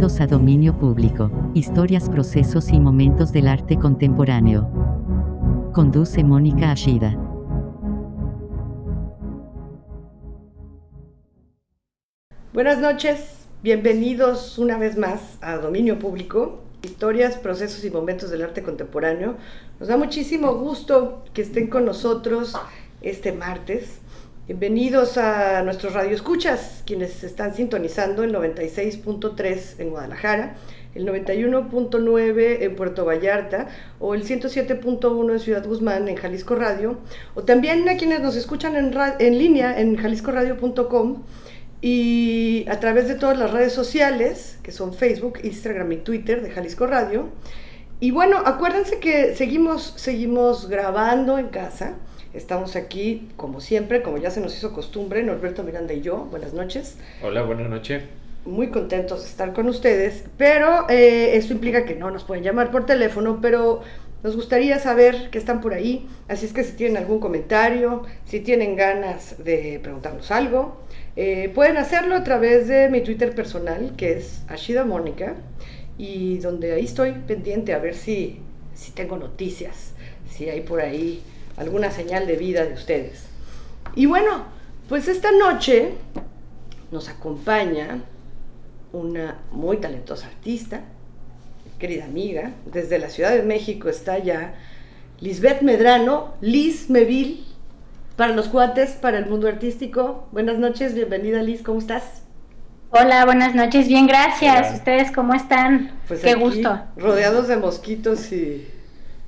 A Dominio Público, historias, procesos y momentos del arte contemporáneo. Conduce Mónica Ashida. Buenas noches, bienvenidos una vez más a Dominio Público, historias, procesos y momentos del arte contemporáneo. Nos da muchísimo gusto que estén con nosotros este martes. Bienvenidos a nuestros radioescuchas, quienes están sintonizando el 96.3 en Guadalajara, el 91.9 en Puerto Vallarta o el 107.1 en Ciudad Guzmán en Jalisco Radio, o también a quienes nos escuchan en, en línea en jaliscoradio.com y a través de todas las redes sociales, que son Facebook, Instagram y Twitter de Jalisco Radio. Y bueno, acuérdense que seguimos, seguimos grabando en casa. Estamos aquí, como siempre, como ya se nos hizo costumbre, Norberto Miranda y yo. Buenas noches. Hola, buenas noches. Muy contentos de estar con ustedes, pero eh, esto implica que no nos pueden llamar por teléfono, pero nos gustaría saber que están por ahí. Así es que si tienen algún comentario, si tienen ganas de preguntarnos algo, eh, pueden hacerlo a través de mi Twitter personal, que es Ashida Mónica, y donde ahí estoy pendiente a ver si, si tengo noticias, si hay por ahí alguna señal de vida de ustedes. Y bueno, pues esta noche nos acompaña una muy talentosa artista, querida amiga, desde la Ciudad de México está ya Lisbeth Medrano, Liz Meville, para los cuates, para el mundo artístico. Buenas noches, bienvenida Liz, ¿cómo estás? Hola, buenas noches, bien, gracias. ¿Ustedes cómo están? Pues Qué gusto. Rodeados de mosquitos y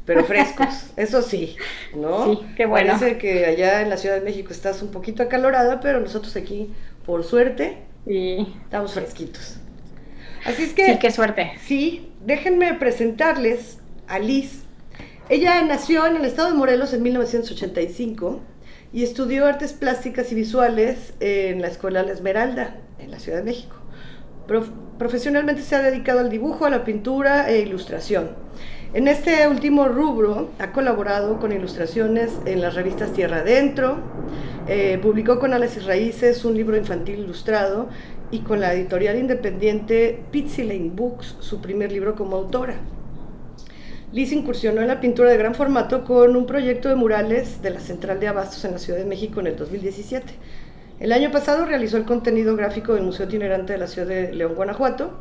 pero frescos, eso sí, ¿no? Sí, qué bueno. Parece que allá en la Ciudad de México estás un poquito acalorada, pero nosotros aquí, por suerte, sí. estamos fresquitos. Así es que... Sí, qué suerte. Sí, déjenme presentarles a Liz. Ella nació en el estado de Morelos en 1985 y estudió artes plásticas y visuales en la Escuela La Esmeralda, en la Ciudad de México. profesionalmente se ha dedicado al dibujo, a la pintura e ilustración. En este último rubro ha colaborado con ilustraciones en las revistas Tierra Adentro, eh, publicó con Alas Raíces un libro infantil ilustrado y con la editorial independiente Pitsy Lane Books su primer libro como autora. Liz incursionó en la pintura de gran formato con un proyecto de murales de la Central de Abastos en la Ciudad de México en el 2017. El año pasado realizó el contenido gráfico del Museo Itinerante de la Ciudad de León, Guanajuato,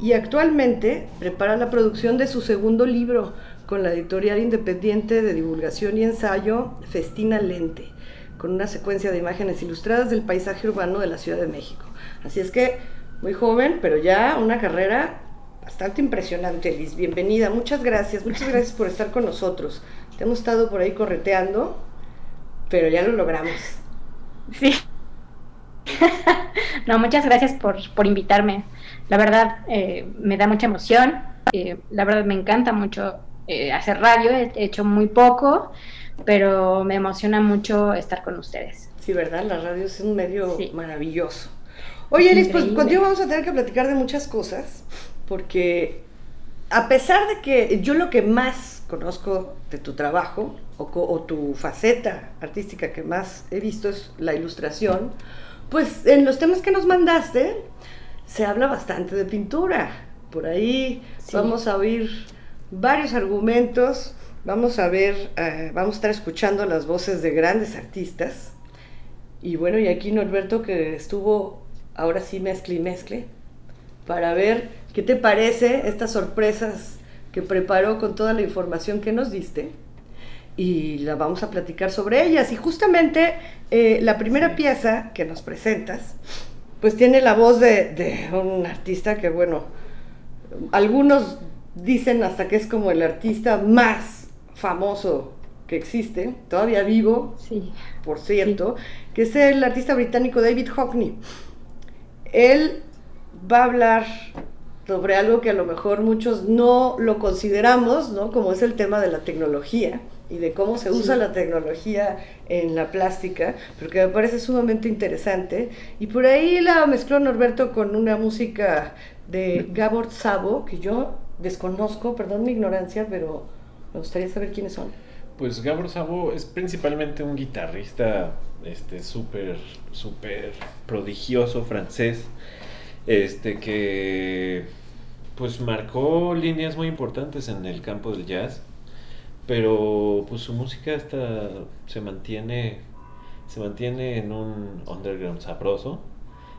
y actualmente prepara la producción de su segundo libro con la editorial independiente de divulgación y ensayo Festina Lente, con una secuencia de imágenes ilustradas del paisaje urbano de la Ciudad de México. Así es que, muy joven, pero ya una carrera bastante impresionante, Liz. Bienvenida, muchas gracias, muchas gracias por estar con nosotros. Te hemos estado por ahí correteando, pero ya lo logramos. Sí. no, muchas gracias por, por invitarme. La verdad, eh, me da mucha emoción. Eh, la verdad, me encanta mucho eh, hacer radio. He hecho muy poco, pero me emociona mucho estar con ustedes. Sí, ¿verdad? La radio es un medio maravilloso. Oye, Liz, pues contigo vamos a tener que platicar de muchas cosas, porque a pesar de que yo lo que más conozco de tu trabajo, o, o tu faceta artística que más he visto es la ilustración, pues en los temas que nos mandaste se habla bastante de pintura. Por ahí vamos a oír varios argumentos, vamos a ver, eh, vamos a estar escuchando las voces de grandes artistas. Y bueno, y aquí Norberto que estuvo ahora sí mezcle y mezcle para ver qué te parece estas sorpresas que preparó con toda la información que nos diste y la vamos a platicar sobre ellas. Y justamente eh, la primera pieza que nos presentas, pues tiene la voz de, un artista que, bueno, algunos dicen hasta que es como el artista más famoso que existe, todavía vivo, sí. por cierto, que es el artista británico David Hockney. Él va a hablar sobre algo que a lo mejor muchos no lo consideramos, ¿no? Como es el tema de la tecnología y de cómo se usa la tecnología en la plástica, pero que me parece sumamente interesante. Y por ahí la mezcló Norberto con una música de Gabor Sabo, que yo desconozco, perdón mi ignorancia, pero me gustaría saber quiénes son. Pues Gabor Sabo es principalmente un guitarrista este súper, súper prodigioso francés. este que pues marcó líneas muy importantes en el campo del jazz, pero pues su música hasta se mantiene se mantiene en un underground sabroso.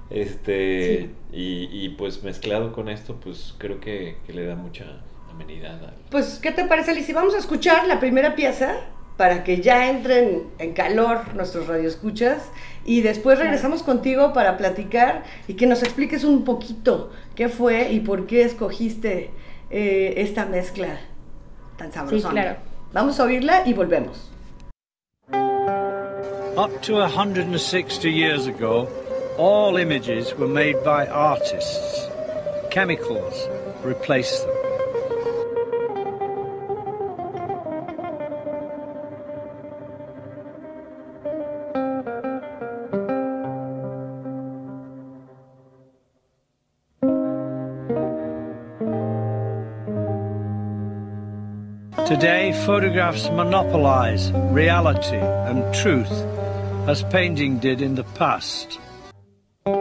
Este, y, y, pues mezclado con esto, pues creo que, que le da mucha amenidad. Al... Pues, ¿qué te parece, Lizy? Vamos a escuchar la primera pieza para que ya entren en calor nuestros radioescuchas y después regresamos contigo para platicar y que nos expliques un poquito qué fue y por qué escogiste eh, esta mezcla tan sabrosa. Sí, claro. Vamos a oírla y volvemos. Up to 160 years ago, all images were made by artists. Chemicals replaced them. Today, photographs monopolize reality and truth as painting did in the past. But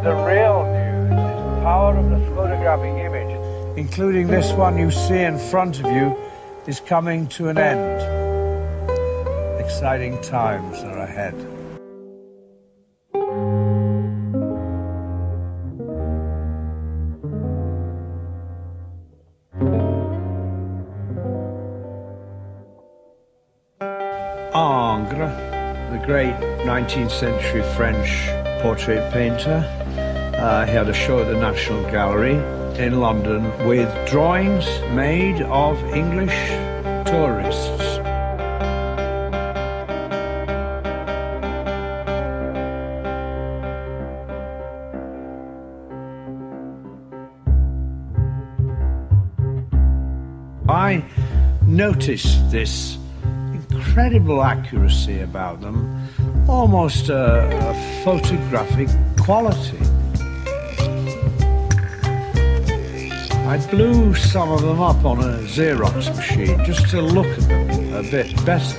the real news is the power of the photographic image, including this one you see in front of you, is coming to an end. Exciting times are ahead. Ingres, the great 19th century French portrait painter, uh, he had a show at the National Gallery in London with drawings made of English tourists. I noticed this incredible accuracy about them, almost a, a photographic quality. I blew some of them up on a Xerox machine just to look at them a bit better.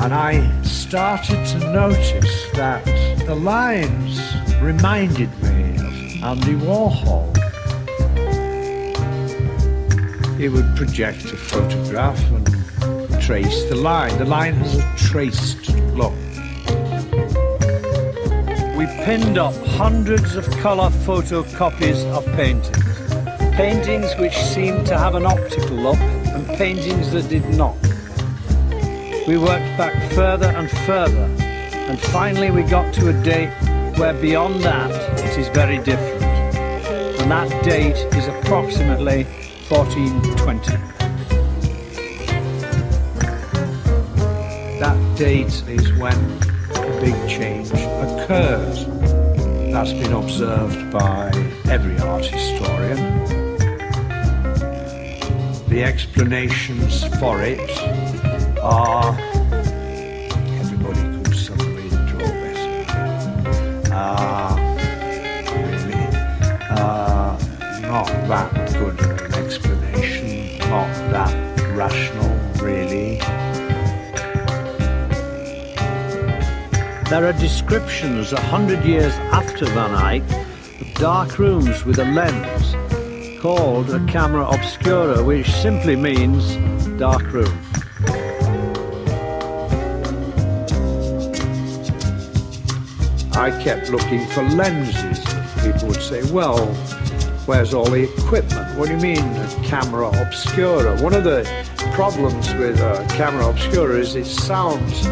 And I started to notice that the lines reminded me of Andy Warhol. He would project a photograph and trace the line. The line has a traced look. We pinned up hundreds of colour photocopies of paintings. Paintings which seemed to have an optical look and paintings that did not. We worked back further and further and finally we got to a date where beyond that it is very different. And that date is approximately 1420. That date is when a big change occurs. That's been observed by every art historian. The explanations for it are everybody could suddenly draw better. Uh, really, uh, not that good an explanation, not that rational, really. There are descriptions a hundred years after Van Eyck of dark rooms with a lens called a camera obscura, which simply means dark room. I kept looking for lenses. People would say, well, where's all the equipment? What do you mean, camera obscura? One of the problems with a camera obscura is it sounds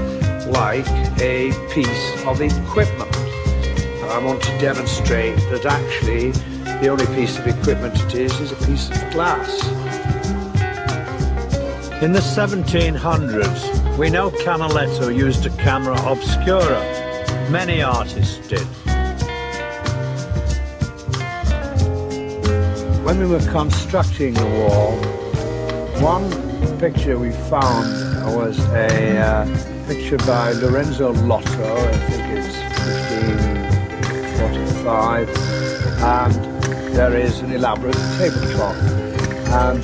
like a piece of equipment. And I want to demonstrate that actually the only piece of equipment it is is a piece of glass. In the 1700s, we know Canaletto used a camera obscura. Many artists did. When we were constructing the wall, one picture we found was a uh, picture by Lorenzo Lotto, I think it's 1545, and there is an elaborate tablecloth. And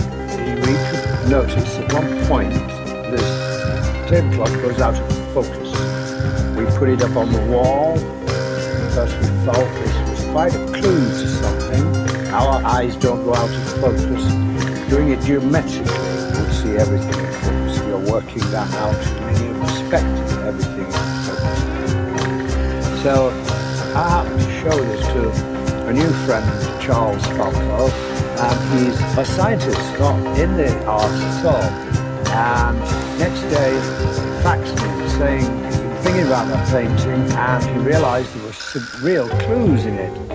we could notice at one point this tablecloth goes out of focus. We put it up on the wall because we felt this was quite a clue to something. Our eyes don't go out of focus. Doing it geometrically, we see everything in focus. We are working that out in linear perspective, everything in focus. So I happened to show this to a new friend, Charles Falco, and he's a scientist, not in the arts at all. And next day, faxed me saying thinking about that painting, and he realised there were some real clues in it.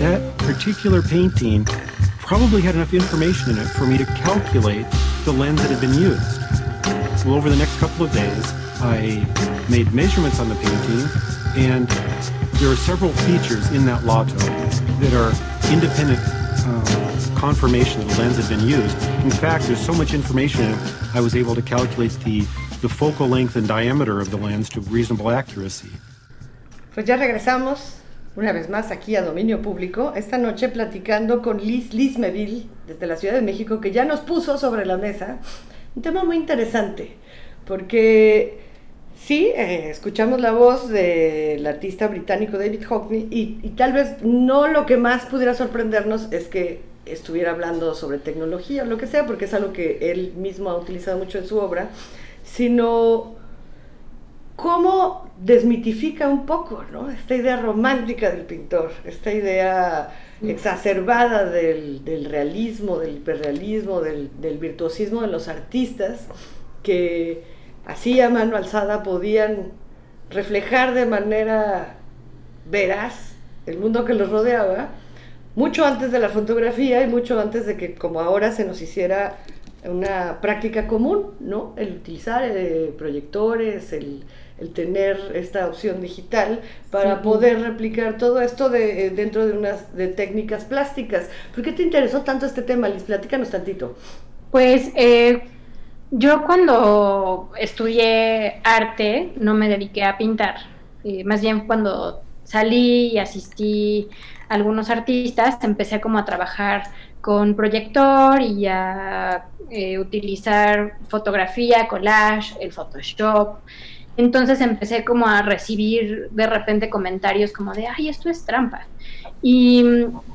That particular painting probably had enough information in it for me to calculate the lens that had been used. Well, over the next couple of days, I made measurements on the painting, and there are several features in that lotto that are independent um, confirmation that the lens had been used. In fact, there's so much information in it, I was able to calculate the, the focal length and diameter of the lens to reasonable accuracy. Pues ya regresamos una vez más aquí a Dominio Público, esta noche platicando con Liz Liz Meville desde la Ciudad de México, que ya nos puso sobre la mesa un tema muy interesante, porque sí, eh, escuchamos la voz del artista británico David Hockney y, y tal vez no lo que más pudiera sorprendernos es que estuviera hablando sobre tecnología o lo que sea, porque es algo que él mismo ha utilizado mucho en su obra, sino cómo desmitifica un poco ¿no? esta idea romántica del pintor, esta idea exacerbada del, del realismo, del hiperrealismo, del, del, virtuosismo de los artistas, que así a mano alzada podían reflejar de manera veraz el mundo que los rodeaba, mucho antes de la fotografía y mucho antes de que como ahora se nos hiciera una práctica común, ¿no? El utilizar eh, proyectores, el, el, tener esta opción digital para sí. poder replicar todo esto de, eh, dentro de unas de técnicas plásticas. ¿Por qué te interesó tanto este tema, Liz? Platícanos tantito. Pues eh, yo cuando estudié arte no me dediqué a pintar, eh, más bien cuando salí y asistí a algunos artistas, empecé como a trabajar con proyector y a eh, utilizar fotografía, collage, el Photoshop. Entonces empecé como a recibir de repente comentarios como de, ay, esto es trampa. Y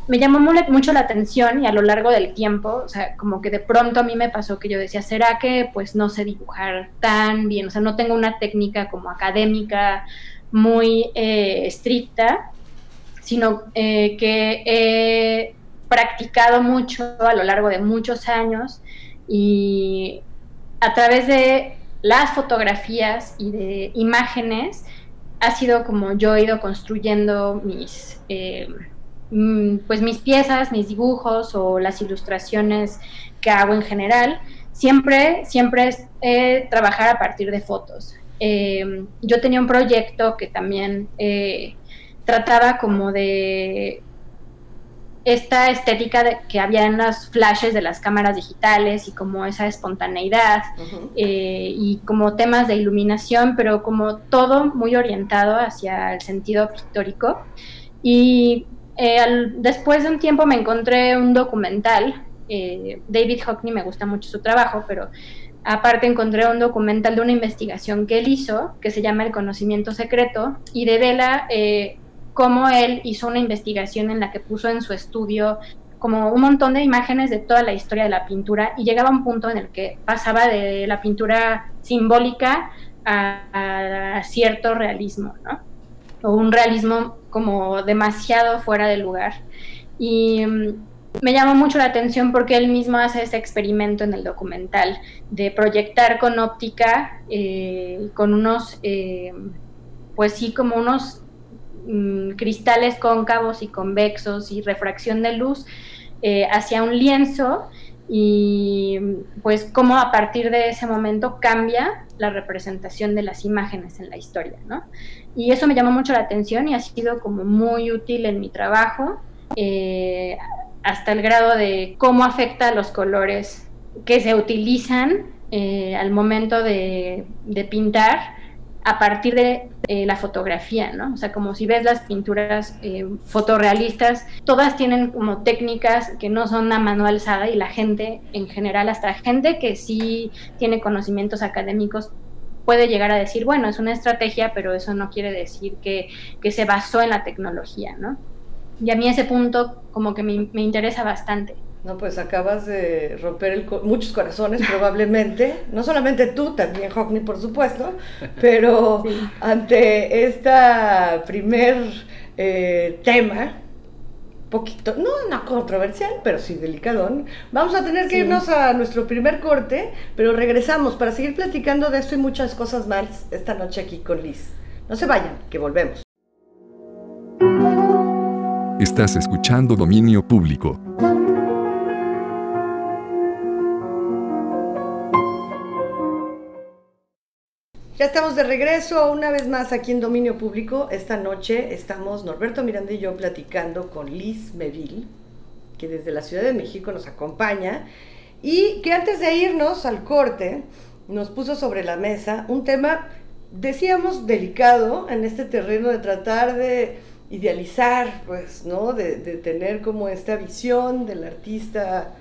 me llamó mucho la atención y a lo largo del tiempo, o sea, como que de pronto a mí me pasó que yo decía, ¿será que pues no sé dibujar tan bien? O sea, no tengo una técnica como académica muy eh, estricta, sino eh, que he practicado mucho a lo largo de muchos años y a través de las fotografías y de imágenes ha sido como yo he ido construyendo mis, eh, pues mis piezas, mis dibujos o las ilustraciones que hago en general. Siempre, siempre es trabajar a partir de fotos. Eh, yo tenía un proyecto que también eh, trataba como de esta estética de, que había en los flashes de las cámaras digitales y como esa espontaneidad uh -huh. eh, y como temas de iluminación, pero como todo muy orientado hacia el sentido pictórico. Y eh, al, después de un tiempo me encontré un documental, eh, David Hockney me gusta mucho su trabajo, pero aparte encontré un documental de una investigación que él hizo, que se llama El conocimiento secreto, y devela eh, cómo él hizo una investigación en la que puso en su estudio como un montón de imágenes de toda la historia de la pintura y llegaba a un punto en el que pasaba de la pintura simbólica a, a cierto realismo, ¿no? O un realismo como demasiado fuera de lugar. Y mm, me llamó mucho la atención porque él mismo hace ese experimento en el documental de proyectar con óptica, eh, con unos, eh, pues sí, como unos mmm, cristales cóncavos y convexos y refracción de luz eh, hacia un lienzo y pues cómo a partir de ese momento cambia la representación de las imágenes en la historia, ¿no? Y eso me llamó mucho la atención y ha sido como muy útil en mi trabajo, eh, hasta el grado de cómo afecta los colores que se utilizan eh, al momento de pintar a partir de eh, la fotografía, ¿no? O sea, como si ves las pinturas eh, fotorrealistas, todas tienen como técnicas que no son a mano alzada y la gente en general, hasta gente que sí tiene conocimientos académicos, puede llegar a decir, bueno, es una estrategia, pero eso no quiere decir que, se basó en la tecnología, ¿no? Y a mí ese punto como que me interesa bastante. No, pues acabas de romper muchos corazones probablemente, no solamente tú, también Hockney por supuesto, pero ante este primer eh, tema, poquito, no, no controversial, pero sí delicado, vamos a tener que irnos a nuestro primer corte, pero regresamos para seguir platicando de esto y muchas cosas más esta noche aquí con Liz. No se vayan, que volvemos. Estás escuchando Dominio Público. Ya estamos de regreso una vez más aquí en Dominio Público. Esta noche estamos Norberto Miranda y yo platicando con Liz Meville, que desde la Ciudad de México nos acompaña y que antes de irnos al corte nos puso sobre la mesa un tema, decíamos, delicado en este terreno de tratar de idealizar, pues, ¿no? De, de tener como esta visión del artista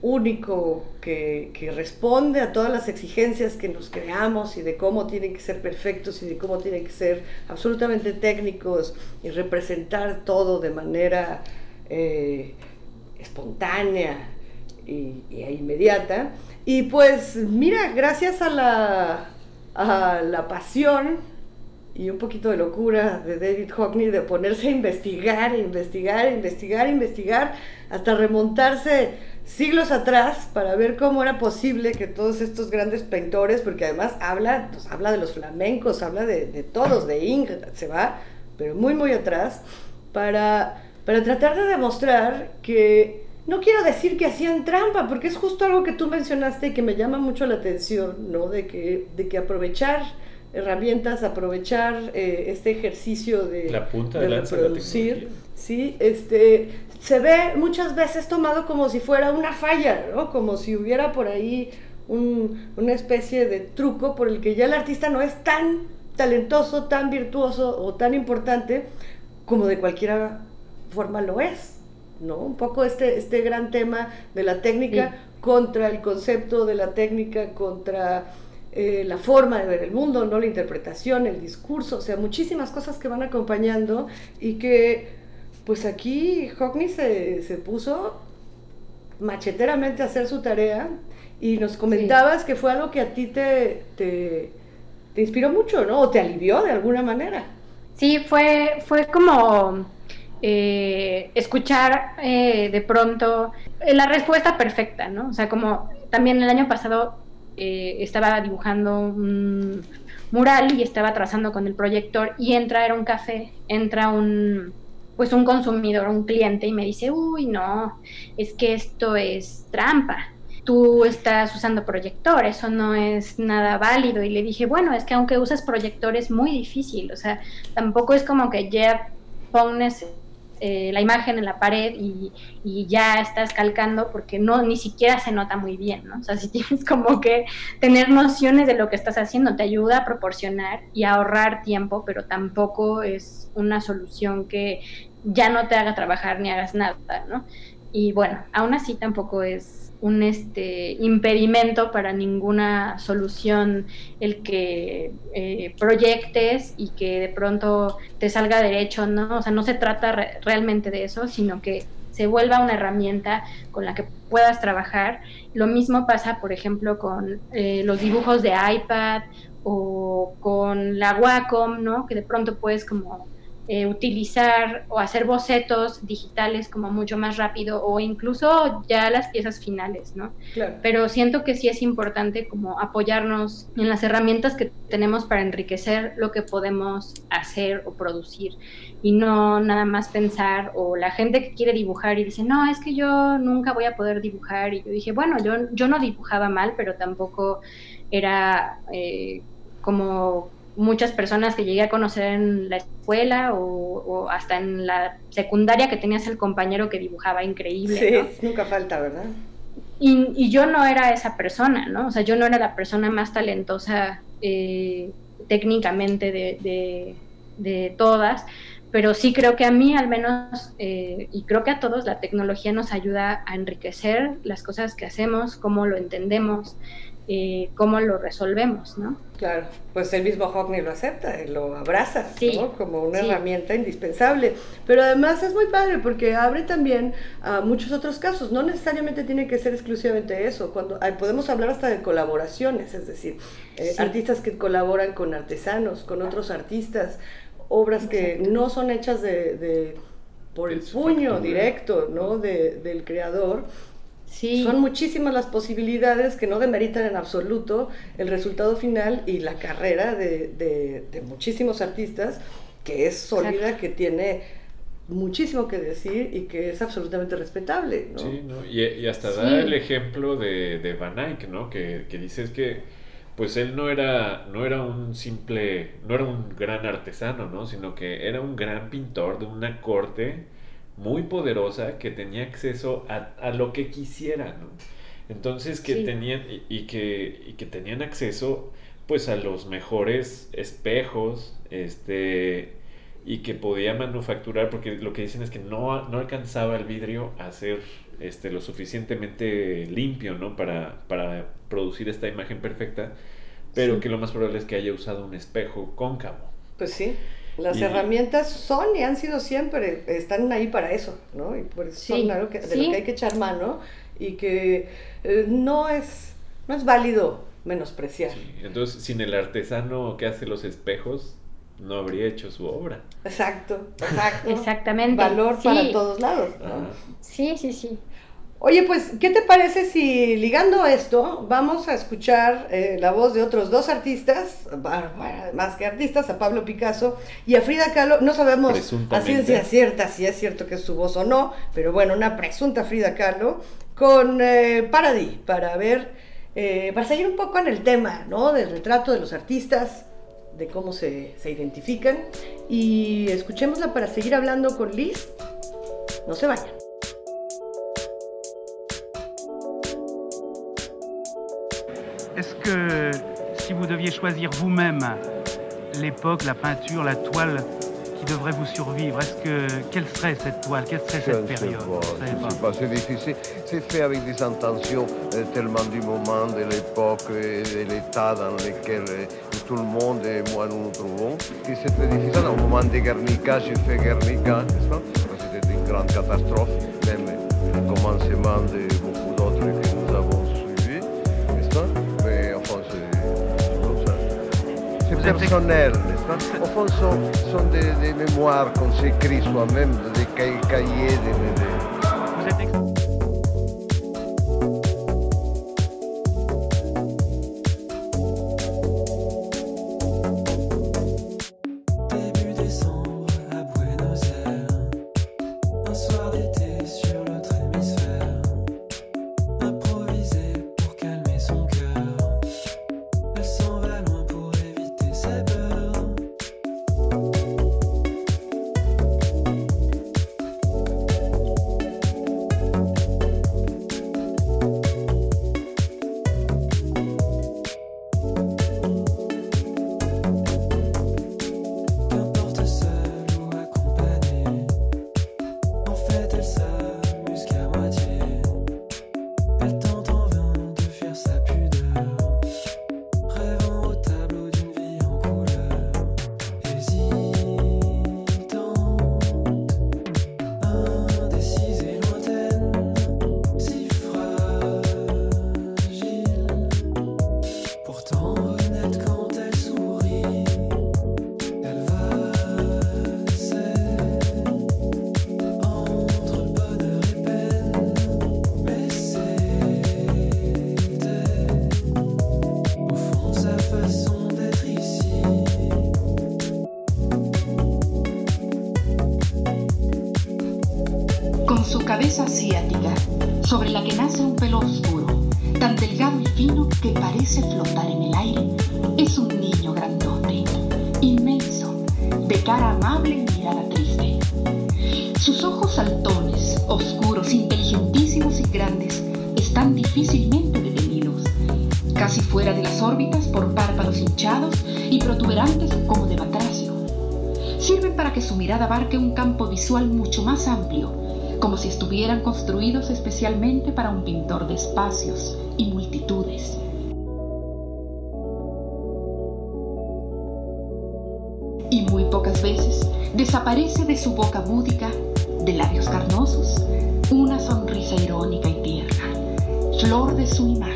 único que, responde a todas las exigencias que nos creamos y de cómo tienen que ser perfectos y de cómo tienen que ser absolutamente técnicos y representar todo de manera eh, espontánea y, inmediata. Y pues mira, gracias a la, a la pasión y un poquito de locura de David Hockney de ponerse a investigar, investigar, investigar, investigar, hasta remontarse siglos atrás para ver cómo era posible que todos estos grandes pintores, porque además habla, pues, habla de los flamencos, habla de, todos, de Ingrid, se va, pero muy, muy atrás, para, para tratar de demostrar que, no quiero decir que hacían trampa, porque es justo algo que tú mencionaste y que me llama mucho la atención, ¿no? De que, de que aprovechar herramientas, aprovechar eh, este ejercicio de, la punta de, de reproducir, ¿sí? Este, se ve muchas veces tomado como si fuera una falla, ¿no? Como si hubiera por ahí una especie de truco por el que ya el artista no es tan talentoso, tan virtuoso o tan importante como de cualquier forma lo es, ¿no? Un poco este, este gran tema de la técnica contra el concepto de la técnica, contra eh, la forma de ver el mundo, ¿no? La interpretación, el discurso, o sea, muchísimas cosas que van acompañando y que pues aquí Hockney se, se puso macheteramente a hacer su tarea y nos comentabas que fue algo que a ti te, te, inspiró mucho, ¿no? O te alivió de alguna manera. Sí, fue, fue como eh, escuchar eh, de pronto eh, la respuesta perfecta, ¿no? O sea, como también el año pasado estaba dibujando un mural y estaba trazando con el proyector y entra, era un café, entra un pues un consumidor, un cliente y me dice, uy, no, es que esto es trampa. Tú estás usando proyector, eso no es nada válido. Y le dije, bueno, es que aunque uses proyector es muy difícil, o sea, tampoco es como que ya pones eh, la imagen en la pared y, ya estás calcando porque no ni siquiera se nota muy bien, ¿no? O sea, si tienes como que tener nociones de lo que estás haciendo, te ayuda a proporcionar y a ahorrar tiempo, pero tampoco es una solución que ya no te haga trabajar ni hagas nada, ¿no? Y bueno, aún así tampoco es un este impedimento para ninguna solución el que eh, proyectes y que de pronto te salga derecho, ¿no? O sea, no se trata realmente de eso, sino que se vuelva una herramienta con la que puedas trabajar. Lo mismo pasa, por ejemplo, con eh, los dibujos de iPad o con la Wacom, ¿no? Que de pronto puedes como eh, utilizar o hacer bocetos digitales como mucho más rápido o incluso ya las piezas finales, ¿no? Pero siento que sí es importante como apoyarnos en las herramientas que tenemos para enriquecer lo que podemos hacer o producir y no nada más pensar o la gente que quiere dibujar y dice, no, es que yo nunca voy a poder dibujar y yo dije, bueno, yo, yo no dibujaba mal, pero tampoco era eh, como muchas personas que llegué a conocer en la escuela o, hasta en la secundaria que tenías el compañero que dibujaba increíble. Sí, nunca falta, ¿verdad? Y, yo no era esa persona, ¿no? O sea, yo no era la persona más talentosa eh, técnicamente de, de, todas, pero sí creo que a mí al menos, eh, y creo que a todos, la tecnología nos ayuda a enriquecer las cosas que hacemos, cómo lo entendemos, eh, cómo lo resolvemos, ¿no? Claro, pues el mismo Hockney lo acepta, lo abraza ¿no? como una herramienta indispensable. Pero además es muy padre porque abre también a muchos otros casos. No necesariamente tiene que ser exclusivamente eso. Cuando podemos hablar hasta de colaboraciones, es decir, eh, artistas que colaboran con artesanos, con otros artistas, obras que no son hechas de, por el puño directo, ¿no? del creador son muchísimas las posibilidades que no demeritan en absoluto el resultado final y la carrera de, muchísimos artistas, que es sólida, que tiene muchísimo que decir y que es absolutamente respetable. ¿no? Sí, ¿no? Y, hasta da el ejemplo de, de Van Eyck, ¿no? que, que dices que pues él no era, no era un simple, no era un gran artesano, ¿no? sino que era un gran pintor de una corte muy poderosa que tenía acceso a, lo que quisiera, ¿no? Entonces que tenían y, que, y que tenían acceso pues a los mejores espejos, este y que podía manufacturar porque lo que dicen es que no, no alcanzaba el vidrio a ser este lo suficientemente limpio, ¿no? Para, para producir esta imagen perfecta, pero que lo más probable es que haya usado un espejo cóncavo. Pues sí. Las herramientas son y han sido siempre, están ahí para eso, ¿no? Y por eso son algo que, de lo que hay que echar mano y que eh, no, es, no es válido menospreciar. Entonces, sin el artesano que hace los espejos, no habría hecho su obra. Exacto, exacto. Exactamente. Valor para todos lados. Sí, sí, sí. Oye, pues, ¿qué te parece si ligando esto vamos a escuchar eh, la voz de otros dos artistas, más que artistas, a Pablo Picasso y a Frida Kahlo? No sabemos a ciencia cierta si es cierto que es su voz o no, pero bueno, una presunta Frida Kahlo con eh, Paradis para ver, eh, para seguir un poco en el tema, ¿no? Del retrato de los artistas, de cómo se, se identifican y escuchémosla para seguir hablando con Liz. No se vayan. Est-ce que si vous deviez choisir vous-même l'époque, la peinture, la toile qui devrait vous survivre, est-ce que quelle serait cette toile, quelle serait cette période? C'est difficile. C'est fait avec des intentions euh, tellement du moment, de l'époque et de l'état dans lequel euh, tout le monde et moi nous nous trouvons, c'est très difficile. Au moment de Guernica, j'ai fait Guernica, n'est-ce pas? C'était une grande catastrophe, même le commencement de personnel, Au fond, sont, sont des, des mémoires qu'on s'écrit soi-même, des cahiers, des... abarque un campo visual mucho más amplio, como si estuvieran construidos especialmente para un pintor de espacios y multitudes. Y muy pocas veces desaparece de su boca búdica, de labios carnosos, una sonrisa irónica y tierna, flor de su imagen.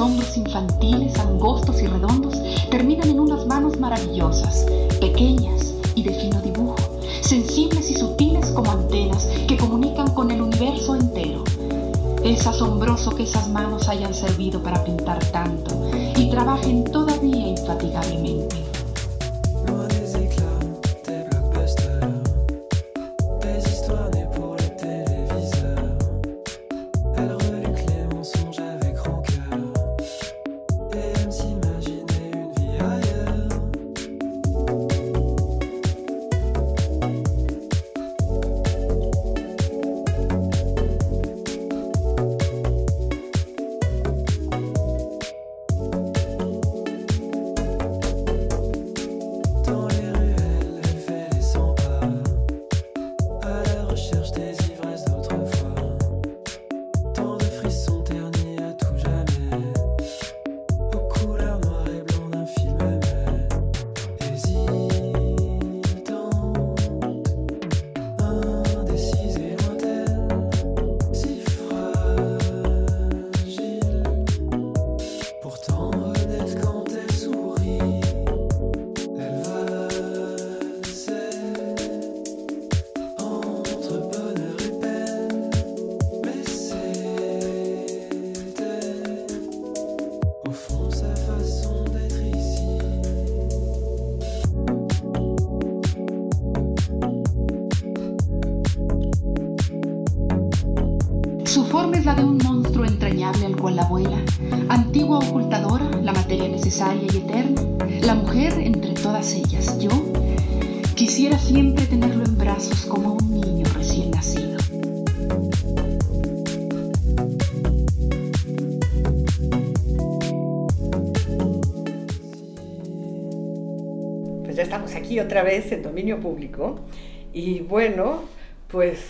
Hombros infantiles, angostos y redondos, terminan en unas manos maravillosas, pequeñas y de fino dibujo, sensibles y sutiles como antenas que comunican con el universo entero. Es asombroso que esas manos hayan servido para pintar tanto y trabajen todavía infatigablemente. Quisiera siempre tenerlo en brazos como un niño recién nacido. Pues ya estamos aquí otra vez en dominio público. Y bueno, pues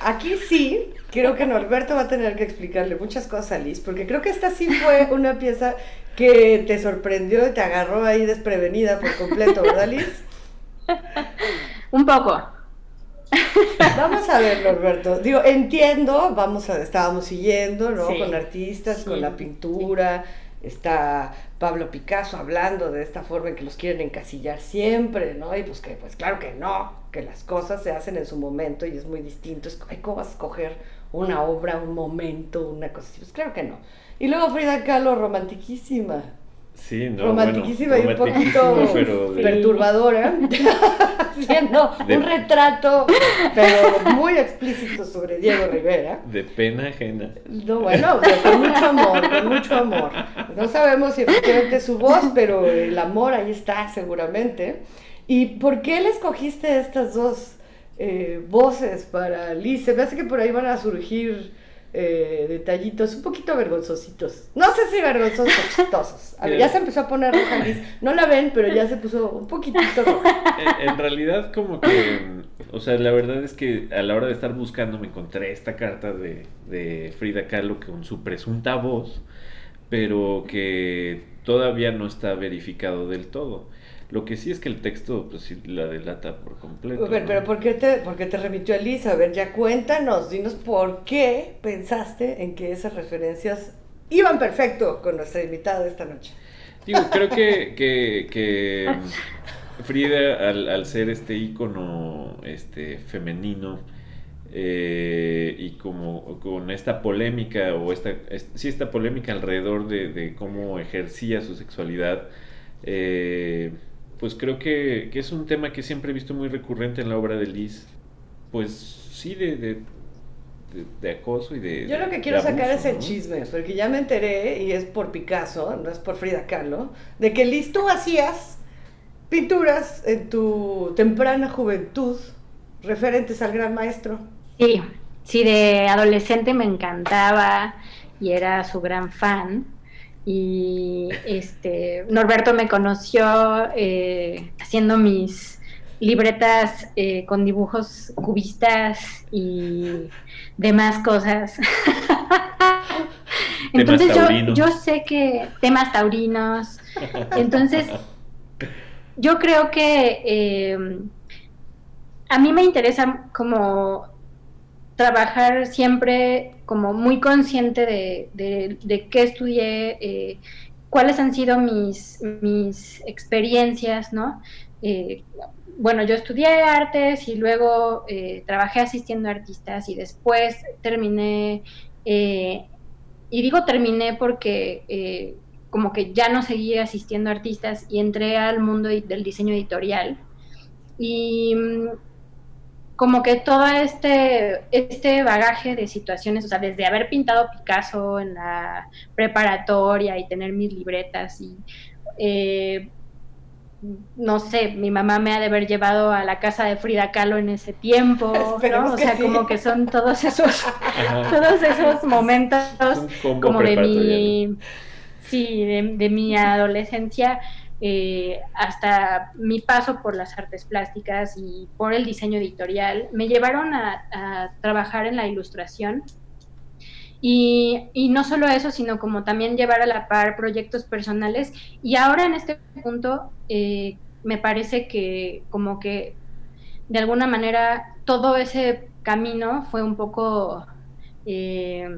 aquí sí, creo que Norberto va a tener que explicarle muchas cosas a Liz, porque creo que esta sí fue una pieza que te sorprendió y te agarró ahí desprevenida por completo, ¿verdad Liz? Un poco. Vamos a ver, Norberto. Digo, entiendo, vamos a, estábamos siguiendo, ¿no? Sí. Con artistas, Sí. con la pintura. Está Pablo Picasso hablando de esta forma en que los quieren encasillar siempre, ¿no? Y pues que, pues claro que no, que las cosas se hacen en su momento y es muy distinto. Es, ay, ¿Cómo vas a escoger una obra, un momento, una cosa así? Pues claro que no. Y luego Frida Kahlo, romantiquísima. Sí, no, romantiquísima bueno, y un poquito romantiquísima, pero de- perturbadora, haciendo De- un retrato, pero muy explícito sobre Diego Rivera. De pena ajena. No, bueno, con mucho amor, con mucho amor. No sabemos si efectivamente es su voz, pero el amor ahí está seguramente. ¿Y por qué le escogiste estas dos eh, voces para Liz? Se me hace que por ahí van a surgir eh, detallitos un poquito vergonzositos. No sé si vergonzosos o chistosos. A ver, ya se empezó a poner roja Liz. No la ven, pero ya se puso un poquitito roja. En, en realidad como que, o sea, la verdad es que a la hora de estar buscando me encontré esta carta de, de Frida Kahlo con su presunta voz, pero que todavía no está verificado del todo. Lo que sí es que el texto pues sí la delata por completo. A ver, ¿no? pero ¿por qué, te, ¿por qué te remitió a Liz? A ver, ya cuéntanos, dinos por qué pensaste en que esas referencias iban perfecto con nuestra invitada de esta noche. Digo, creo que, que, que Frida, al, al ser este ícono este, femenino, eh, y como con esta polémica, o esta, es- sí, esta polémica alrededor de, de cómo ejercía su sexualidad, eh, pues creo que, que es un tema que siempre he visto muy recurrente en la obra de Liz. Pues sí, de, de de, de acoso y de... Yo lo que quiero sacar es el ¿no? chisme, porque ya me enteré, y es por Picasso, no es por Frida Kahlo, de que Liz, tú hacías pinturas en tu temprana juventud referentes al gran maestro. Sí, sí, de adolescente me encantaba y era su gran fan. Y este Norberto me conoció eh, haciendo mis libretas eh, con dibujos cubistas y demás cosas. Entonces yo, yo sé que temas taurinos. Entonces yo creo que eh, a mí me interesa como trabajar siempre como muy consciente de, qué estudié, eh, cuáles han sido mis, experiencias, ¿no? Eh, bueno, yo estudié artes y luego eh, trabajé asistiendo a artistas y después terminé, y digo terminé porque como que ya no seguí asistiendo a artistas y entré al mundo del diseño editorial. Y mm, como que todo este, este bagaje de situaciones, o sea, desde haber pintado Picasso en la preparatoria y tener mis libretas y, eh, no sé, mi mamá me ha de haber llevado a la casa de Frida Kahlo en ese tiempo, ¿no? O sea, sí. como que son todos esos, todos esos momentos como de mi, sí, de, de mi adolescencia eh, hasta mi paso por las artes plásticas y por el diseño editorial, me llevaron a, trabajar en la ilustración. Y, y no solo eso, sino como también llevar a la par proyectos personales. Y ahora en este punto eh, me parece que como que de alguna manera todo ese camino fue un poco eh,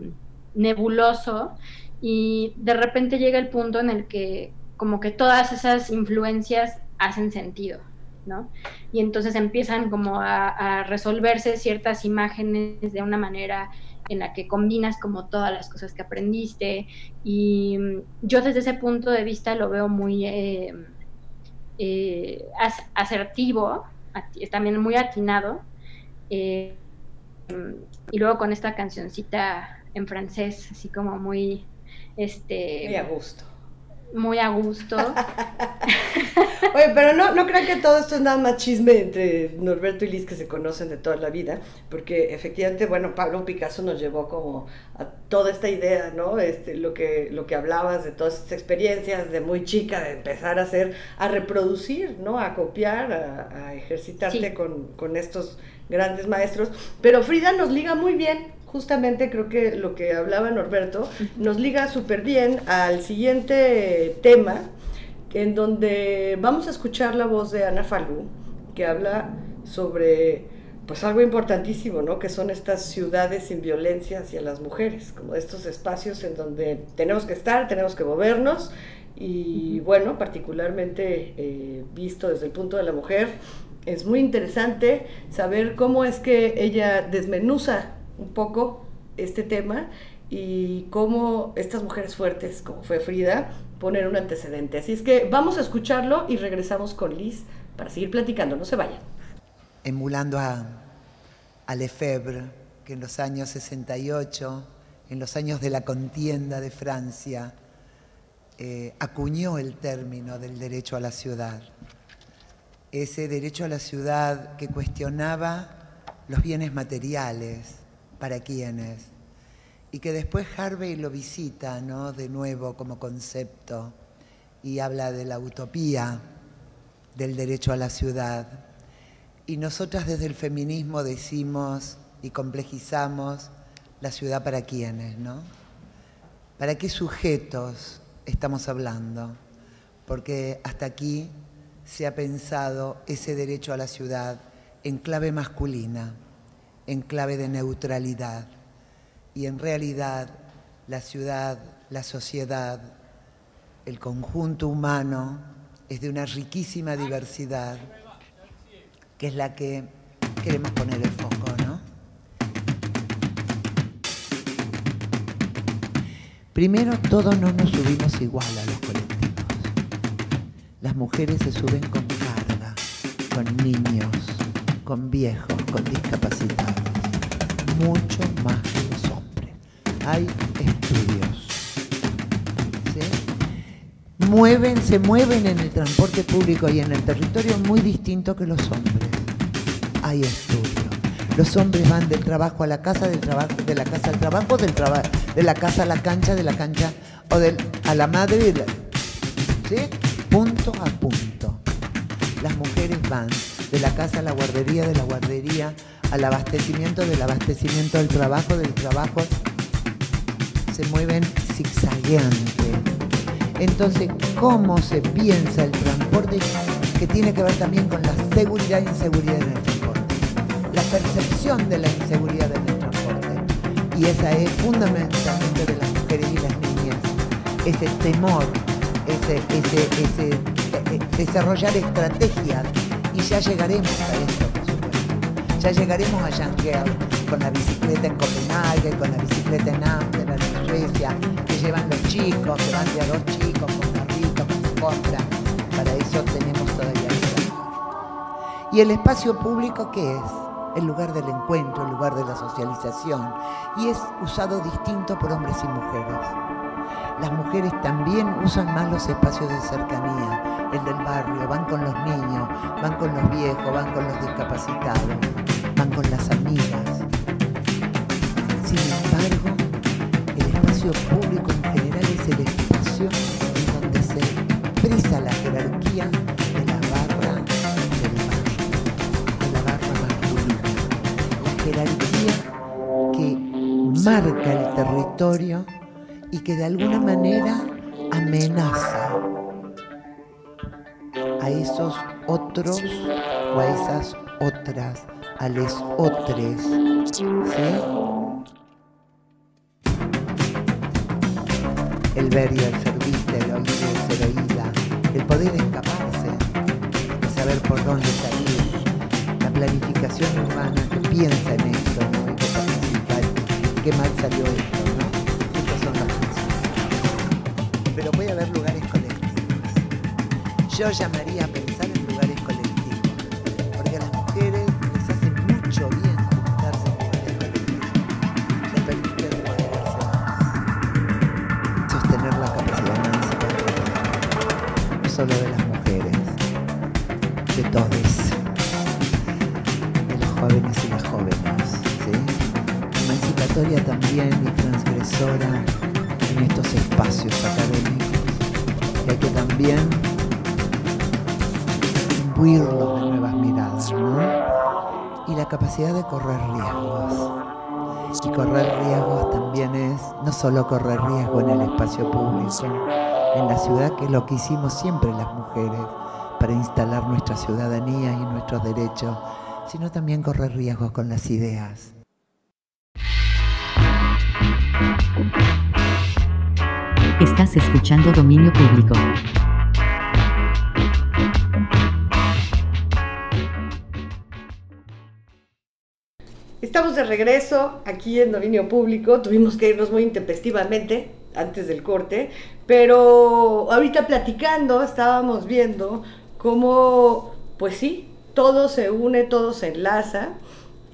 nebuloso y de repente llega el punto en el que como que todas esas influencias hacen sentido, ¿no? Y entonces empiezan como a, resolverse ciertas imágenes de una manera en la que combinas como todas las cosas que aprendiste y mm, yo desde ese punto de vista lo veo muy eh, eh, as- asertivo, también muy atinado eh, mm, y luego con esta cancioncita en francés, así como muy, este, Muy a gusto. Muy a gusto. Oye, pero no, no crean que todo esto es nada más chisme entre Norberto y Liz que se conocen de toda la vida, porque efectivamente, bueno, Pablo Picasso nos llevó como a toda esta idea, ¿no? Este, lo que, lo que hablabas de todas estas experiencias de muy chica, de empezar a hacer, a reproducir, ¿no? A copiar, a, a ejercitarte Sí. con, con estos grandes maestros. Pero Frida nos liga muy bien, justamente creo que lo que hablaba Norberto, nos liga súper bien al siguiente tema, en donde vamos a escuchar la voz de Ana Falú, que habla sobre pues algo importantísimo, ¿no? Que son estas ciudades sin violencia hacia las mujeres, como estos espacios en donde tenemos que estar, tenemos que movernos y bueno, particularmente eh, visto desde el punto de la mujer, es muy interesante saber cómo es que ella desmenuza un poco este tema y cómo estas mujeres fuertes, como fue Frida, ponen un antecedente. Así es que vamos a escucharlo y regresamos con Liz para seguir platicando. No se vayan. emulando a, a Lefebvre, que en los años 68, en los años de la contienda de Francia, eh, acuñó el término del derecho a la ciudad. Ese derecho a la ciudad que cuestionaba los bienes materiales para quienes, y que después Harvey lo visita ¿no? de nuevo como concepto y habla de la utopía del derecho a la ciudad. Y nosotras desde el feminismo decimos y complejizamos la ciudad para quiénes, ¿no? ¿Para qué sujetos estamos hablando? Porque hasta aquí se ha pensado ese derecho a la ciudad en clave masculina, en clave de neutralidad. Y en realidad la ciudad, la sociedad, el conjunto humano es de una riquísima diversidad que es la que queremos poner el foco, ¿no? Primero, todos no nos subimos igual a los colectivos. Las mujeres se suben con carga, con niños, con viejos, con discapacitados, mucho más hay estudios. ¿sí? Mueven, se mueven en el transporte público y en el territorio muy distinto que los hombres. Hay estudios. Los hombres van del trabajo a la casa, del trabajo, de la casa al trabajo, del trabajo, de la casa a la cancha, de la cancha o del, a la madre. ¿Sí? Punto a punto. Las mujeres van de la casa a la guardería, de la guardería al abastecimiento, del abastecimiento al trabajo, del trabajo se mueven zigzagueante. Entonces, ¿cómo se piensa el transporte? Que tiene que ver también con la seguridad e inseguridad en el transporte. La percepción de la inseguridad en el transporte. Y esa es fundamentalmente de las mujeres y las niñas. Ese temor, ese, ese, ese eh, eh, desarrollar estrategias. Y ya llegaremos a. Ya llegaremos a janguear con la bicicleta en Copenhague, con la bicicleta en Amsterdam, en Suecia, que llevan los chicos, que van de a dos chicos con carrito, con su compra. Para eso tenemos todavía trabajar. ¿Y el espacio público qué es? El lugar del encuentro, el lugar de la socialización. Y es usado distinto por hombres y mujeres. Las mujeres también usan más los espacios de cercanía, el del barrio, van con los niños, van con los viejos, van con los discapacitados, van con las amigas. Sin embargo, el espacio público en general es el espacio en donde se expresa la jerarquía de la barra del de la barra masculina. La jerarquía que marca el territorio y que de alguna manera amenaza a esos otros o a esas otras, a les otres, ¿sí? El ver y el ser vista, el oír y el ser oída, el poder escaparse, el saber por dónde salir, la planificación urbana que piensa en esto, ¿no? Que qué mal salió esto, Pero puede haber lugares colectivos. Yo llamaría a pensar también imbuirlos de nuevas miradas, ¿no? Y la capacidad de correr riesgos. Y correr riesgos también es no solo correr riesgo en el espacio público, en la ciudad, que es lo que hicimos siempre las mujeres para instalar nuestra ciudadanía y nuestros derechos, sino también correr riesgos con las ideas. Estás escuchando Dominio Público. Estamos de regreso aquí en Dominio Público. Tuvimos que irnos muy intempestivamente antes del corte, pero ahorita platicando estábamos viendo cómo, pues sí, todo se une, todo se enlaza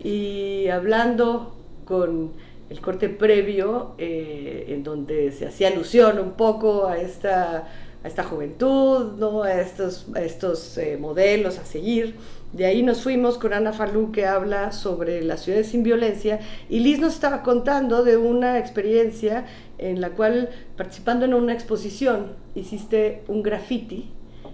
y hablando con el corte previo, eh, en donde se hacía alusión un poco a esta, a esta juventud, ¿no? a estos, estos eh, modelos a seguir. De ahí nos fuimos con Ana Falú que habla sobre las ciudades sin violencia y Liz nos estaba contando de una experiencia en la cual participando en una exposición hiciste un graffiti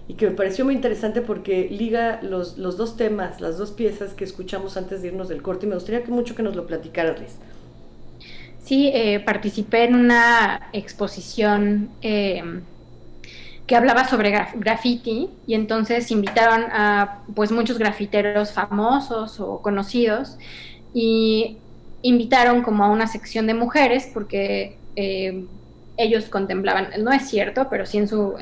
y que me pareció muy interesante porque liga los, los dos temas, las dos piezas que escuchamos antes de irnos del corte y me gustaría que mucho que nos lo platicaras Liz. Sí, eh, participé en una exposición eh, que hablaba sobre graf graffiti y entonces invitaron a pues muchos grafiteros famosos o conocidos y invitaron como a una sección de mujeres porque eh, ellos contemplaban, no es cierto, pero sí en su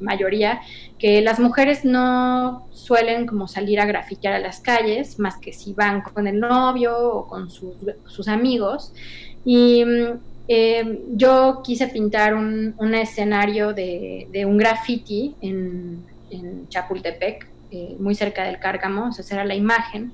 mayoría, que las mujeres no suelen como salir a grafitear a las calles, más que si van con el novio o con sus, sus amigos. Y eh, yo quise pintar un, escenario de, un graffiti en, Chapultepec, eh, muy cerca del Cárcamo, o sea, esa era la imagen.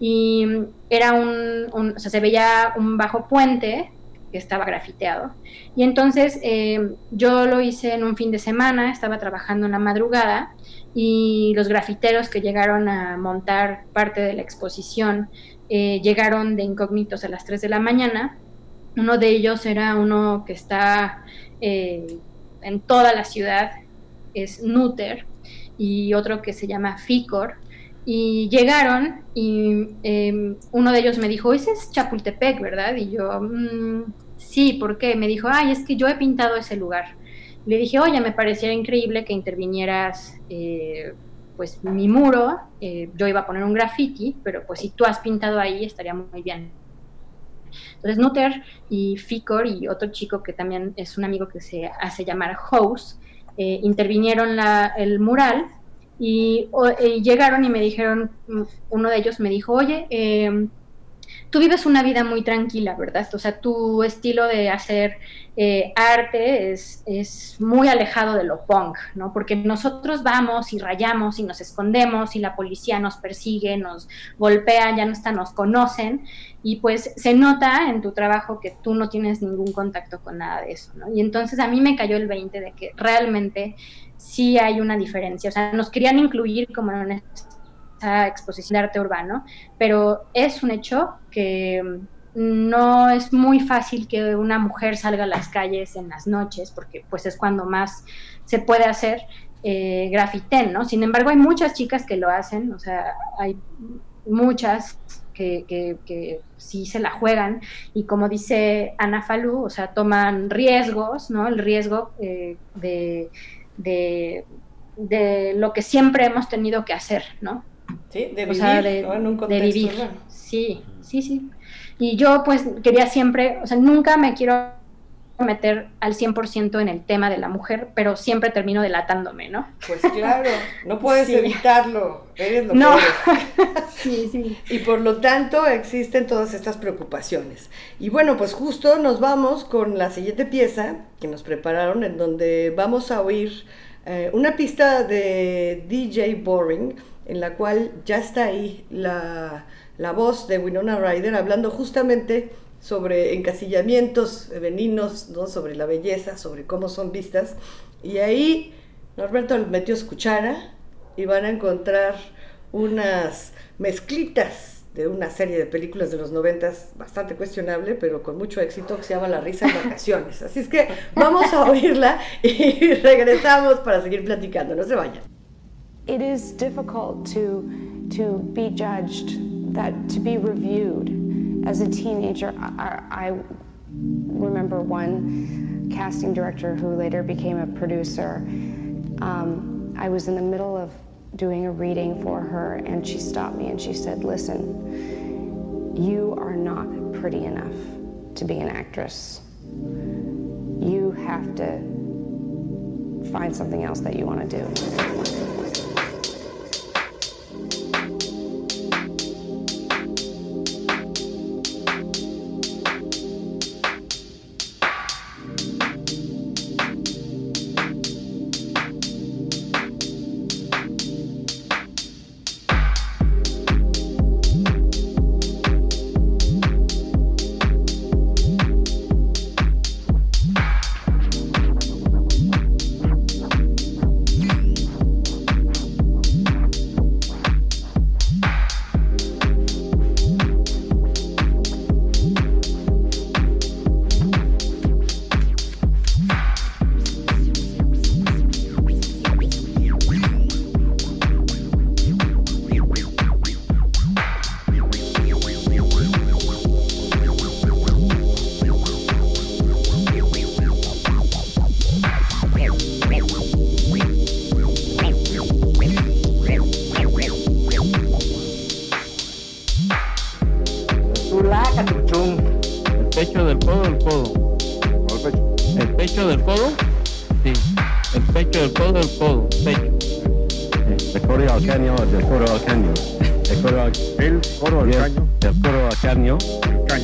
Y era un, un, se veía un bajo puente que estaba grafiteado. Y entonces eh, yo lo hice en un fin de semana, estaba trabajando en la madrugada y los grafiteros que llegaron a montar parte de la exposición llegaron de incógnitos a las 3 de la mañana. Uno de ellos era uno que está eh, en toda la ciudad, es Nuter, y otro que se llama Ficor. Y llegaron y em, uno de ellos me dijo, ese es Chapultepec, ¿verdad? Y yo, mm, sí, ¿por qué? Me dijo, ay, es que yo he pintado ese lugar. Le dije, oye, me pareciera increíble que intervinieras eh, pues mi muro, eh, yo iba a poner un graffiti, pero pues si tú has pintado ahí estaría muy bien. Entonces Nutter y Ficor y otro chico que también es un amigo que se hace llamar House, eh, intervinieron el mural y, llegaron y me dijeron, mm, uno de ellos me dijo, oye, eh, tú vives una vida muy tranquila, ¿verdad? O sea, tu estilo de hacer eh, arte es, es, muy alejado de lo punk, ¿no? Porque nosotros vamos y rayamos y nos escondemos y la policía nos persigue, nos golpea, ya no está, nos conocen y pues se nota en tu trabajo que tú no tienes ningún contacto con nada de eso, ¿no? Y entonces a mí me cayó el 20 de que realmente sí hay una diferencia, o sea, nos querían incluir como en exposición de arte urbano, pero es un hecho que mm, no es muy fácil que una mujer salga a las calles en las noches, porque pues es cuando más se puede hacer eh, grafitén, ¿no? Sin embargo, hay muchas chicas que lo hacen, o sea, hay muchas que, que, sí se la juegan y como dice Ana Falú, o sea, toman riesgos, ¿no? El riesgo eh, de, de, lo que siempre hemos tenido que hacer, ¿no? Sí, de vivir, En un contexto, vivir. Sí, sí, sí. Y yo pues quería siempre, o sea, nunca me quiero meter al 100% en el tema de la mujer, pero siempre termino delatándome, ¿no? Pues claro, no puedes evitarlo, eres lo no. que eres. sí, sí. Y por lo tanto existen todas estas preocupaciones. Y bueno, pues justo nos vamos con la siguiente pieza que nos prepararon, en donde vamos a oír eh, una pista de DJ Boring, en la cual ya está ahí la, voz de Winona Ryder hablando justamente sobre encasillamientos ¿no? sobre la belleza, sobre cómo son vistas. Y ahí Norberto metió cuchara y van a encontrar unas mezclitas de una serie de películas de los noventas bastante cuestionable, pero con mucho éxito, que se llama La risa en vacaciones. Así es que vamos a oírla y regresamos para seguir platicando. No se vayan. It is difficult to to be judged, that to be reviewed. As a teenager, I, I remember one casting director who later became a producer. Um, I was in the middle of doing a reading for her, and she stopped me and she said, "Listen, you are not pretty enough to be an actress. You have to find something else that you want to do."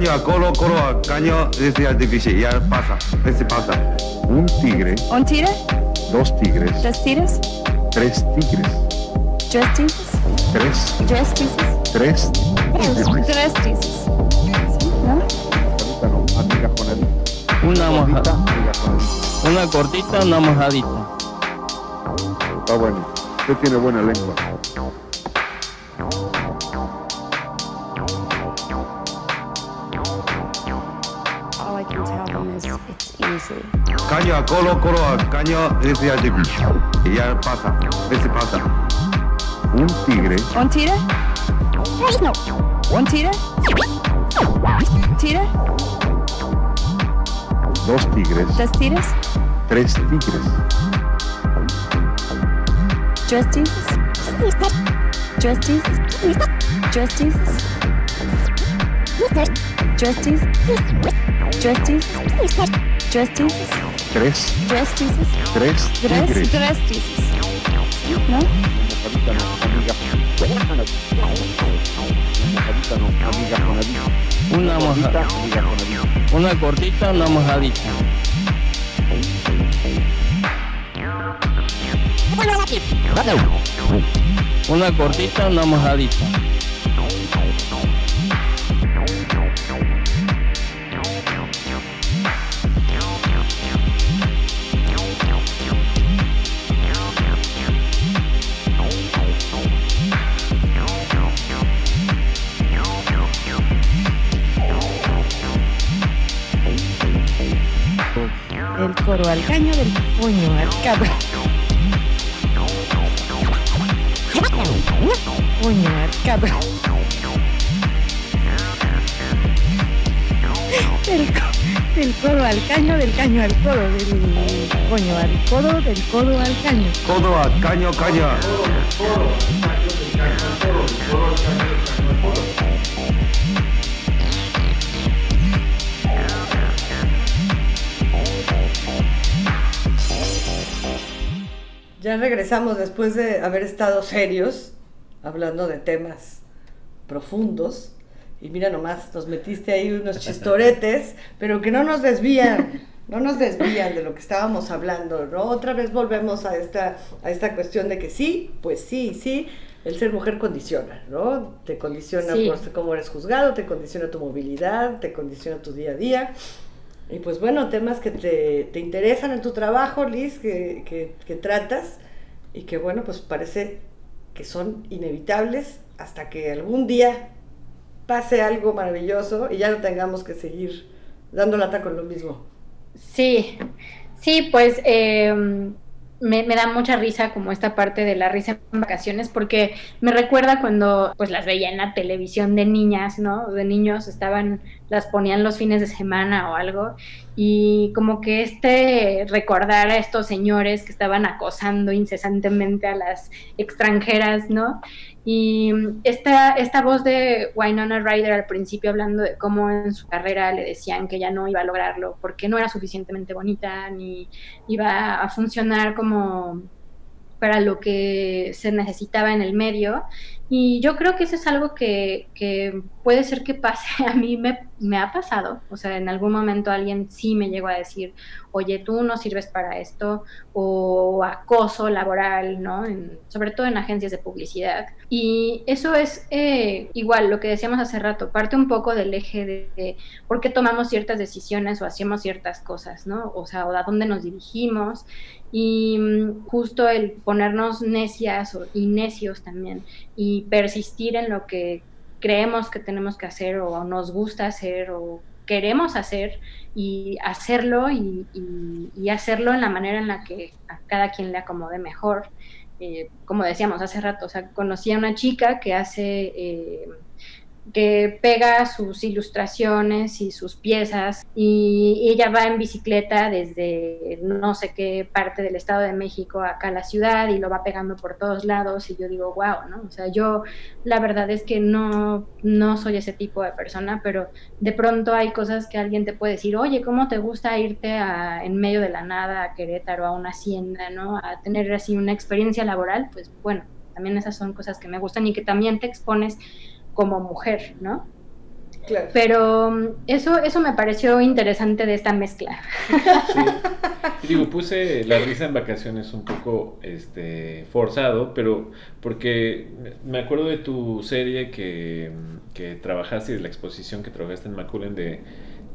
Caño a colo, colo a caño, ese es difícil, ya pasa, ese pasa. Un tigre, Un tigre? dos tigres, Dos tigres? tres tigres, Tres tigres? tres, Tres tigres? tres. Tres tigres. Una mojada. Amiga con él. Una cortita, una mojadita. Está bueno. Usted tiene buena lengua. Caño colo, colo a caño, ese es difícil. Y ya pasa, ese pasa. Un tigre, Un tigre? No. Un tigre? Tigre? dos tigres, Dos tigres? tres tigres, Tres tigres? Tres tigres? Tres tigres? Tres tigres? Tres tigres? Tres tigres? tres, Tres tigres? tres Tres, tigres. tres tigres. ¿No? Mojadita no, amiga. Mojadita no, amiga con él. Una él. Una cortita, una mojadita. Una cortita, una mojadita. Coro al caño, del coño al cabro. Coño al. Del, del codo al caño, del caño al codo, del coño al codo, del codo al caño. Codo a caño, caño. Ya regresamos después de haber estado serios, hablando de temas profundos. Y mira nomás, nos metiste ahí unos chistoretes, pero que no nos desvían, no nos desvían de lo que estábamos hablando, ¿no? Otra vez volvemos a esta, a esta cuestión de que sí, pues sí, sí, el ser mujer condiciona, ¿no? Te condiciona Sí. por cómo eres juzgado, te condiciona tu movilidad, te condiciona tu día a día. Y pues bueno, temas que te, te interesan en tu trabajo, Liz, que, que, que tratas y que bueno, pues parece que son inevitables hasta que algún día pase algo maravilloso y ya no tengamos que seguir dando lata con lo mismo. Sí, sí, pues eh, me, me da mucha risa como esta parte de la risa en vacaciones porque me recuerda cuando pues las veía en la televisión de niñas, ¿no? De niños estaban, las ponían los fines de semana o algo y como que este recordar a estos señores que estaban acosando incesantemente a las extranjeras, ¿no? Y esta, esta voz de Winona Ryder al principio hablando de cómo en su carrera le decían que ya no iba a lograrlo porque no era suficientemente bonita ni iba a funcionar como para lo que se necesitaba en el medio. Y yo creo que eso es algo que, puede ser que pase. A mí me, ha pasado. O sea, en algún momento alguien sí me llegó a decir, oye, tú no sirves para esto, o acoso laboral, ¿no? Sobre todo en agencias de publicidad. Y eso es eh, igual lo que decíamos hace rato, parte un poco del eje de, de, por qué tomamos ciertas decisiones o hacemos ciertas cosas, ¿no? O sea, o a dónde nos dirigimos. Y mm, justo el ponernos necias y necios también y persistir en lo que creemos que tenemos que hacer o nos gusta hacer o queremos hacer y hacerlo y, y, y hacerlo en la manera en la que a cada quien le acomode mejor. Eh, como decíamos hace rato, o sea, conocí a una chica que hace eh, que pega sus ilustraciones y sus piezas y ella va en bicicleta desde no sé qué parte del Estado de México acá a la ciudad y lo va pegando por todos lados y yo digo, wow, ¿no? O sea, yo la verdad es que no, no soy ese tipo de persona, pero de pronto hay cosas que alguien te puede decir, oye, ¿cómo te gusta irte a, en medio de la nada a Querétaro, a una hacienda, ¿no? A tener así una experiencia laboral, pues bueno, también esas son cosas que me gustan y que también te expones como mujer, ¿no? Claro. Pero mm, eso, eso me pareció interesante de esta mezcla. Y Digo, puse la risa en vacaciones un poco este, forzado, pero porque me acuerdo de tu serie que, que trabajaste y de la exposición que trabajaste en Maculen de,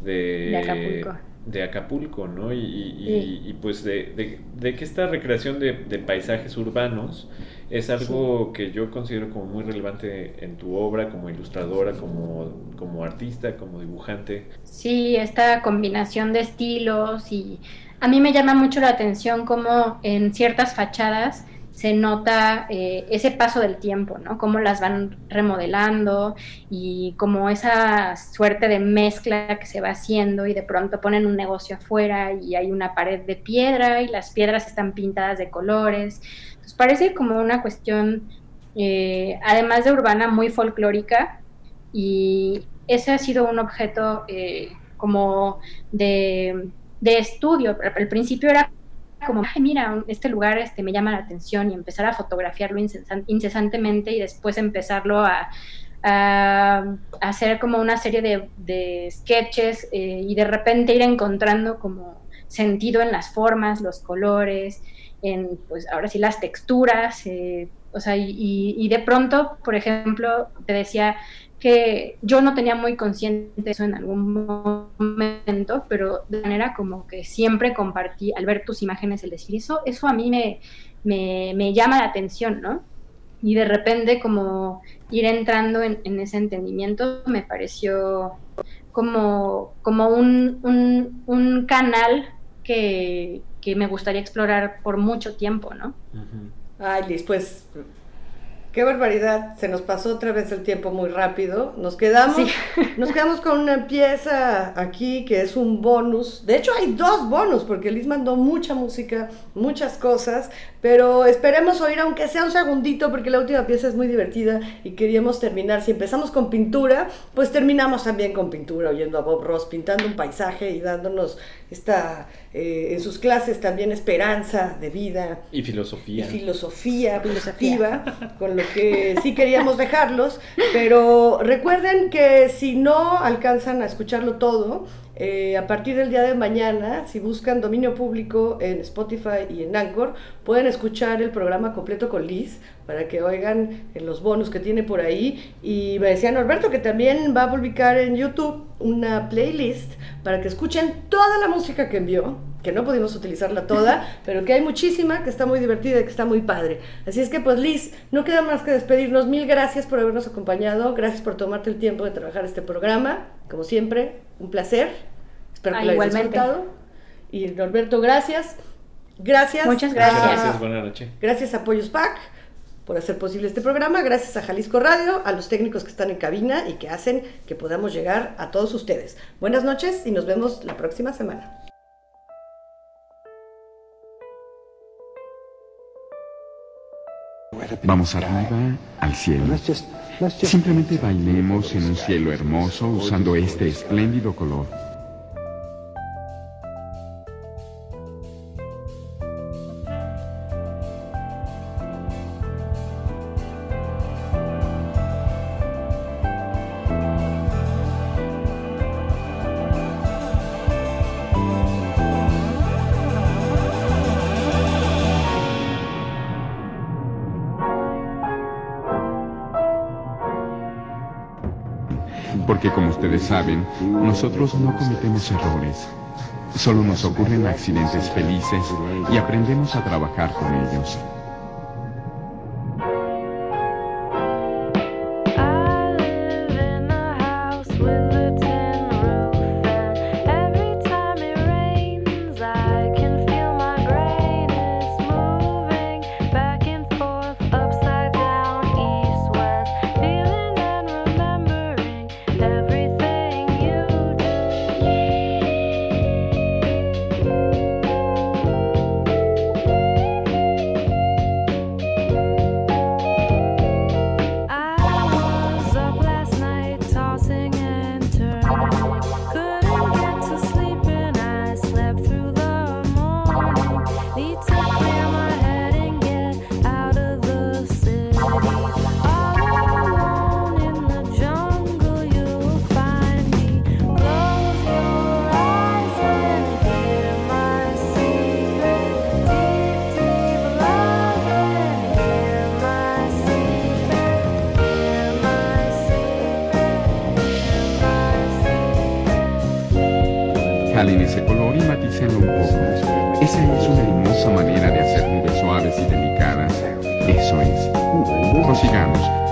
de, De Acapulco. de Acapulco, ¿no? Y, y- Sí. y, pues de, de- de que esta recreación de, de paisajes urbanos es algo que yo considero como muy relevante en tu obra, como ilustradora, como, como artista, como dibujante. Sí, esta combinación de estilos y a mí me llama mucho la atención cómo en ciertas fachadas se nota eh, ese paso del tiempo, ¿no? Cómo las van remodelando y como esa suerte de mezcla que se va haciendo y de pronto ponen un negocio afuera y hay una pared de piedra y las piedras están pintadas de colores. Entonces parece como una cuestión, eh, además de urbana, muy folclórica y ese ha sido un objeto eh, como de, de estudio. Al principio era como, ay, mira, este lugar este, me llama la atención y empezar a fotografiarlo incesan- incesantemente y después empezarlo a, a hacer como una serie de, de sketches eh, y de repente ir encontrando como sentido en las formas, los colores, en pues ahora sí las texturas, eh, o sea, y, de pronto, por ejemplo, te decía que yo no tenía muy consciente eso en algún momento, pero de manera como que siempre compartí, al ver tus imágenes, el decir eso, eso a mí me, me, llama la atención, ¿no? Y de repente como ir entrando en, ese entendimiento me pareció como, como un, un canal que, que me gustaría explorar por mucho tiempo, ¿no? Ay, Liz, pues qué barbaridad. Se nos pasó otra vez el tiempo muy rápido. Nos quedamos, nos quedamos con una pieza aquí que es un bonus. De hecho, hay dos bonus porque Liz mandó mucha música, muchas cosas. Pero esperemos oír, aunque sea un segundito, porque la última pieza es muy divertida y queríamos terminar. Si empezamos con pintura, pues terminamos también con pintura, oyendo a Bob Ross pintando un paisaje y dándonos esta, eh, en sus clases también esperanza de vida Y y filosofía. filosofía con lo que sí queríamos dejarlos, pero recuerden que si no alcanzan a escucharlo todo, eh, a partir del día de mañana, si buscan dominio público en Spotify y en Anchor, pueden escuchar el programa completo con Liz para que oigan eh, los bonus que tiene por ahí. Y me decía Norberto que también va a publicar en YouTube una playlist para que escuchen toda la música que envió que no pudimos utilizarla toda, pero que hay muchísima, que está muy divertida y que está muy padre. Así es que pues Liz, no queda más que despedirnos. Mil gracias por habernos acompañado, gracias por tomarte el tiempo de trabajar este programa. Como siempre, un placer. Espero Ah, que lo hayas disfrutado. Y Norberto, gracias. Gracias. Muchas a- gracias. Gracias, buenas noches. Gracias a Pollos Pack por hacer posible este programa, gracias a Jalisco Radio, a los técnicos que están en cabina y que hacen que podamos llegar a todos ustedes. Buenas noches y nos vemos la próxima semana. Vamos arriba, al cielo. Simplemente bailemos en un cielo hermoso usando este espléndido color. Nosotros no cometemos errores. Solo nos ocurren accidentes felices y aprendemos a trabajar con ellos. cáliz ese color y matícenlo un poco. Esa es una hermosa manera de hacer nubes suaves y delicadas. Eso es. Prosigamos.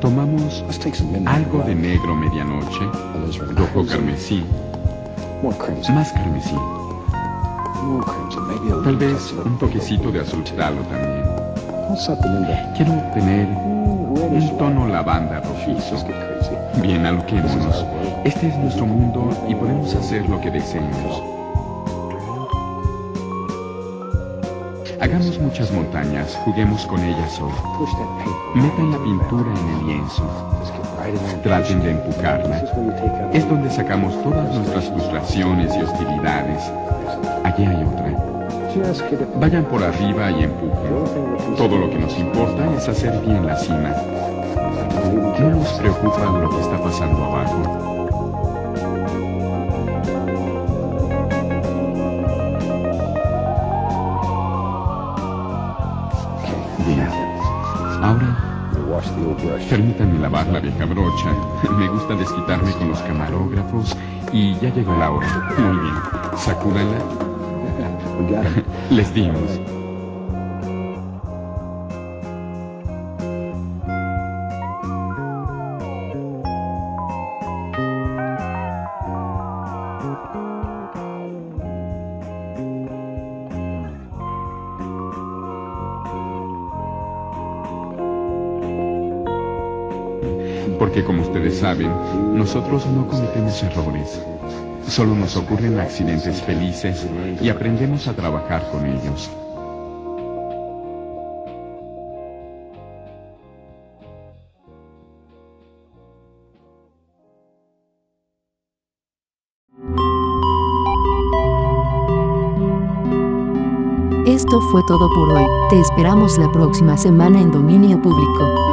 Tomamos algo de negro medianoche, rojo carmesí, más carmesí. Tal vez un toquecito de azul talo también. Quiero obtener un tono lavanda rojizo. Bien, aloquémonos. Este es nuestro mundo y podemos hacer lo que deseemos. Hagamos muchas montañas, juguemos con ellas hoy. Metan la pintura en el lienzo. Traten de empujarla. Es donde sacamos todas nuestras frustraciones y hostilidades. Allí hay otra. Vayan por arriba y empujen. Todo lo que nos importa es hacer bien la cima. No nos preocupa lo que está pasando abajo. Permítanme lavar la vieja brocha. Me gusta desquitarme con los camarógrafos y ya llegó la hora. Muy bien. Sacúdanla. Les dimos. Ustedes saben, nosotros no cometemos errores. Solo nos ocurren accidentes felices y aprendemos a trabajar con ellos. Esto fue todo por hoy. Te esperamos la próxima semana en dominio público.